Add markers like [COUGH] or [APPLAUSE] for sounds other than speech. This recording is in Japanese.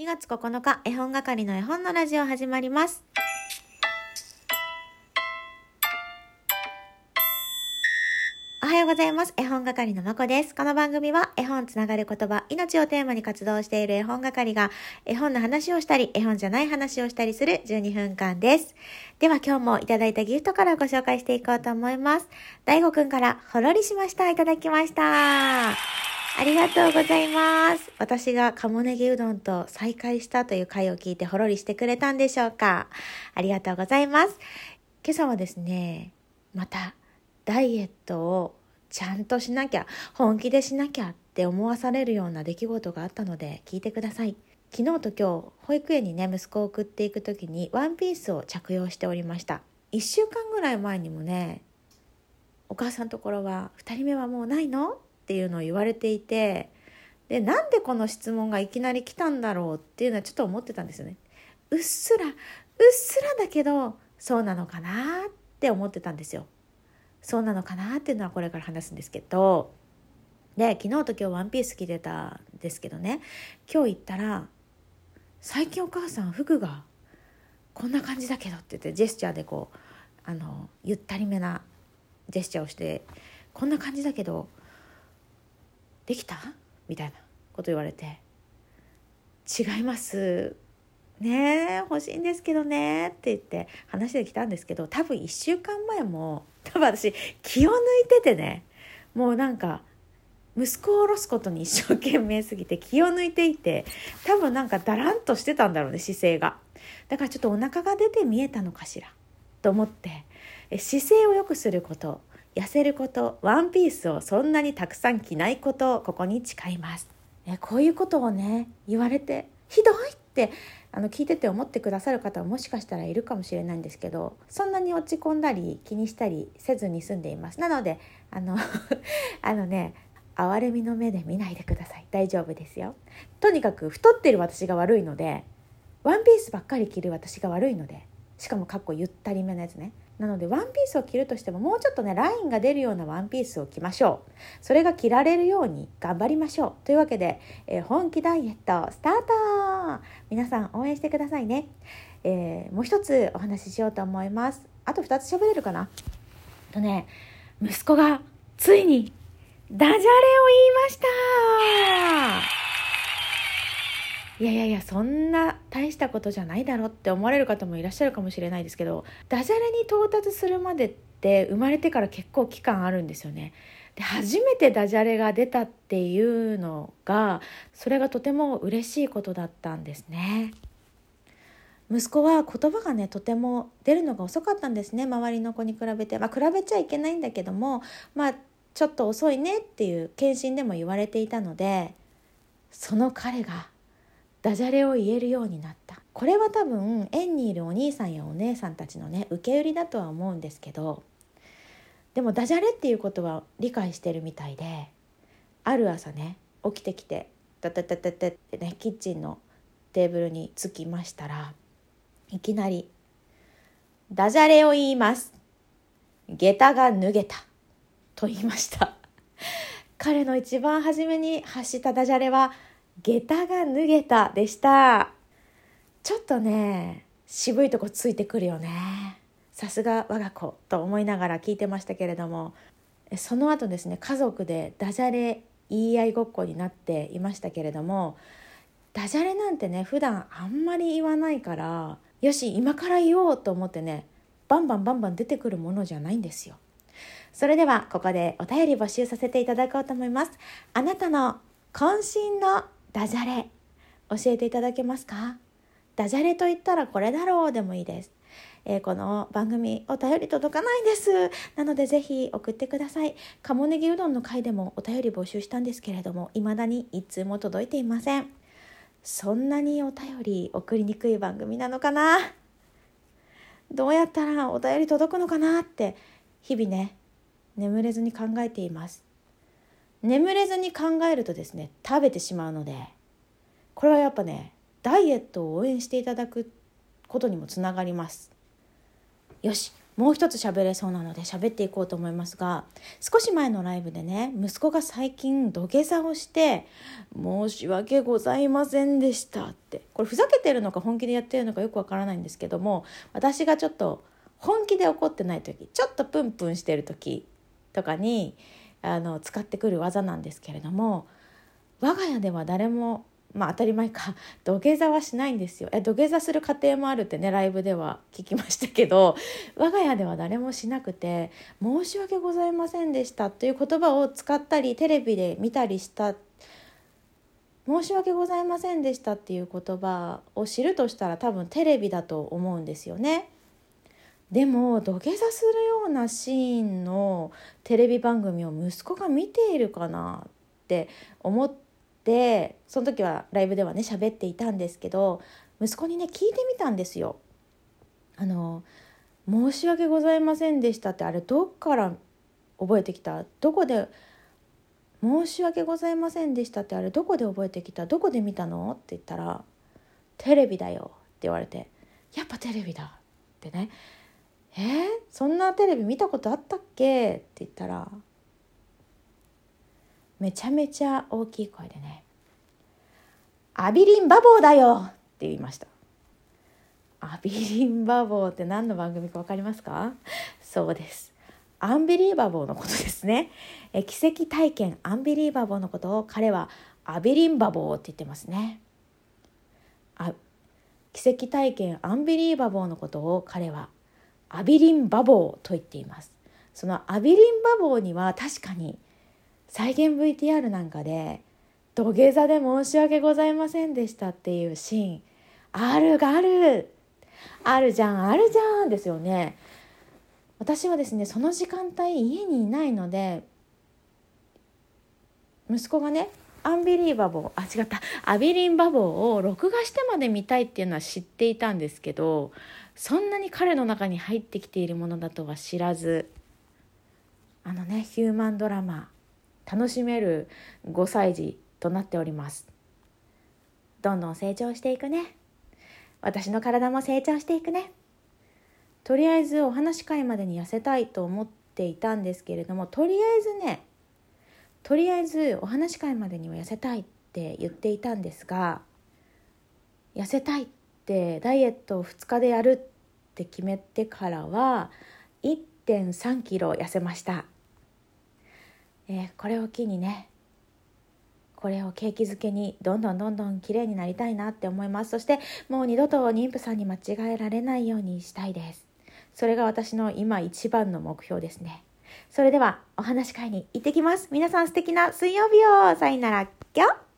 2月9日、絵本係の絵本のラジオ始まります。おはようございます。絵本係のまこです。この番組は絵本つながる言葉、命をテーマに活動している絵本係が絵本の話をしたり、絵本じゃない話をしたりする12分間です。では今日もいただいたギフトからご紹介していこうと思います。大悟くんからほろりしました。いただきました。ありがとうございます。私が鴨ネギうどんと再会したという回を聞いてほろりしてくれたんでしょうか。ありがとうございます。今朝はですね、またダイエットをちゃんとしなきゃ、本気でしなきゃって思わされるような出来事があったので聞いてください。昨日と今日、保育園にね、息子を送っていく時にワンピースを着用しておりました。1週間ぐらい前にもね、お母さんところは2人目はもうないの？っていうのを言われていて、で、なんでこの質問がいきなり来たんだろうっていうのはちょっと思ってたんですよね。うっすら、うっすらだけど、そうなのかなって思ってたんですよ。そうなのかなっていうのはこれから話すんですけどで昨日と今日ワンピース着てたんですけどね今日行ったら「最近お母さん服がこんな感じだけど」って言ってジェスチャーでこうあのゆったりめなジェスチャーをして「こんな感じだけどできた?」みたいなこと言われて「違います」ねえ欲しいんですけどね。って言って話してきたんですけど多分1週間前も多分私気を抜いててね。もうなんか息子を下ろすことに一生懸命すぎて気を抜いていて多分なんかだらんとしてたんだろうね姿勢が。だからちょっとお腹が出て見えたのかしら？と思って。姿勢を良くすること。痩せることワンピースをそんなにたくさん着ないことをここに誓います。えこういうことをね言われてひどいってあの聞いてて思ってくださる方はもしかしたらいるかもしれないんですけどそんなに落ち込んだり気にしたりせずに済んでいます。なのであの [LAUGHS] あのね哀れみの目で見ないでください。大丈夫ですよ。とにかく太ってる私が悪いのでワンピースばっかり着る私が悪いのでしかもかっこゆったりめのやつね。なのでワンピースを着るとしてももうちょっとねラインが出るようなワンピースを着ましょう。それが着られるように頑張りましょう。というわけで、えー本気ダイエットスタート！皆さん応援してくださいね、えーもう一つお話ししようと思います。あと2つ喋れるかな？とね息子がついにダジャレを言いました。いやいやいやそんな大したことじゃないだろって思われる方もいらっしゃるかもしれないですけどダジャレに到達するまでって生まれてから結構期間あるんですよね。で初めてダジャレが出たっていうのがそれがとても嬉しいことだったんですね。息子は言葉がねとても出るのが遅かったんですね周りの子に比べてまあ比べちゃいけないんだけどもまあちょっと遅いねっていう検診でも言われていたのでその彼がダジャレを言えるようになった。これは多分園にいるお兄さんやお姉さんたちのね受け売りだとは思うんですけどでもダジャレっていうことは理解してるみたいである朝ね起きてきてタタタタタってねキッチンのテーブルに着きましたらいきなり「ダジャレを言います」「下駄が脱げた」と言いました。彼の一番初めに発したダジャレは「下駄が脱げた」でした。ちょっとね渋いとこついてくるよね。さすが我が子と思いながら聞いてましたけれども。その後ですね家族でダジャレ言い合いごっこになっていましたけれども。ダジャレなんてね普段あんまり言わないからよし今から言おうと思ってねバンバンバンバン出てくるものじゃないんですよ。それではここでお便り募集させていただこうと思います。あなたの渾身のダジャレ。教えていただけますか？ダジャレと言ったらこれだろうでもいいです。えーこの番組お便り届かないです。なのでぜひ送ってください。鴨ネギうどんの回でもお便り募集したんですけれども未だに一通も届いていません。そんなにお便り送りにくい番組なのかな？どうやったらお便り届くのかな？って日々ね眠れずに考えています。眠れずに考えるとですね食べてしまうのでこれはやっぱねダイエットを応援していただくことにもつながります。よしもう一つ喋れそうなので喋っていこうと思いますが少し前のライブでね息子が最近土下座をして「申し訳ございませんでした」ってこれふざけてるのか本気でやってるのかよくわからないんですけども私がちょっと本気で怒ってない時ちょっとプンプンしてる時とかにあの使ってくる技なんですけれども我が家では誰もまあ当たり前か [LAUGHS] 土下座はしないんですよえ土下座する家庭もあるってねライブでは聞きましたけど我が家では誰もしなくて「申し訳ございませんでした」という言葉を使ったりテレビで見たりした申し訳ございませんでしたっていう言葉を知るとしたら多分テレビだと思うんですよね。でも土下座するようなシーンのテレビ番組を息子が見ているかなって思ってその時はライブではね喋っていたんですけど息子にね聞いてみたんですよ。あの申し訳ございませんでしたってあれどっから覚えてきた？どこで申し訳ございませんでしたってあれどこで覚えてきた？どこで見たの？って言ったらテレビだよって言われてやっぱテレビだってね。え？ー、そんなテレビ見たことあったっけ？って言ったらめちゃめちゃ大きい声でね「アビリンバボーだよ!」って言いました。アビリンバボーって何の番組か分かりますかそうです。アンビリーバボーのことですね。え奇跡体験アンビリーバボーのことを彼はアビリンバボーって言ってますね。あ奇跡体験アンビリーバボーのことを彼はアビリンバボーと言っています。そのアビリンバボーには確かに再現 VTR なんかで土下座で申し訳ございませんでしたっていうシーンあるがある。あるじゃんあるじゃんですよね。私はですねその時間帯家にいないので息子がねアンビリーバボーあ違った。アビリンバボーを録画してまで見たいっていうのは知っていたんですけどそんなに彼の中に入ってきているものだとは知らずあのねヒューマンドラマ楽しめる5歳児となっております。どんどん成長していくね。私の体も成長していくね。とりあえずお話し会までに痩せたいと思っていたんですけれどもとりあえずねとりあえずお話し会までには痩せたいって言っていたんですが痩せたいってダイエットを2日でやるって決めてからは1 3キロ痩せました。えー、これを機にねこれを景気づけにどんどんどんどん綺麗になりたいなって思います。そしてもう二度と妊婦さんに間違えられないようにしたいです。それが私の今一番の目標ですね。それではお話し会に行ってきます。皆さん素敵な水曜日を。さよなら。きょ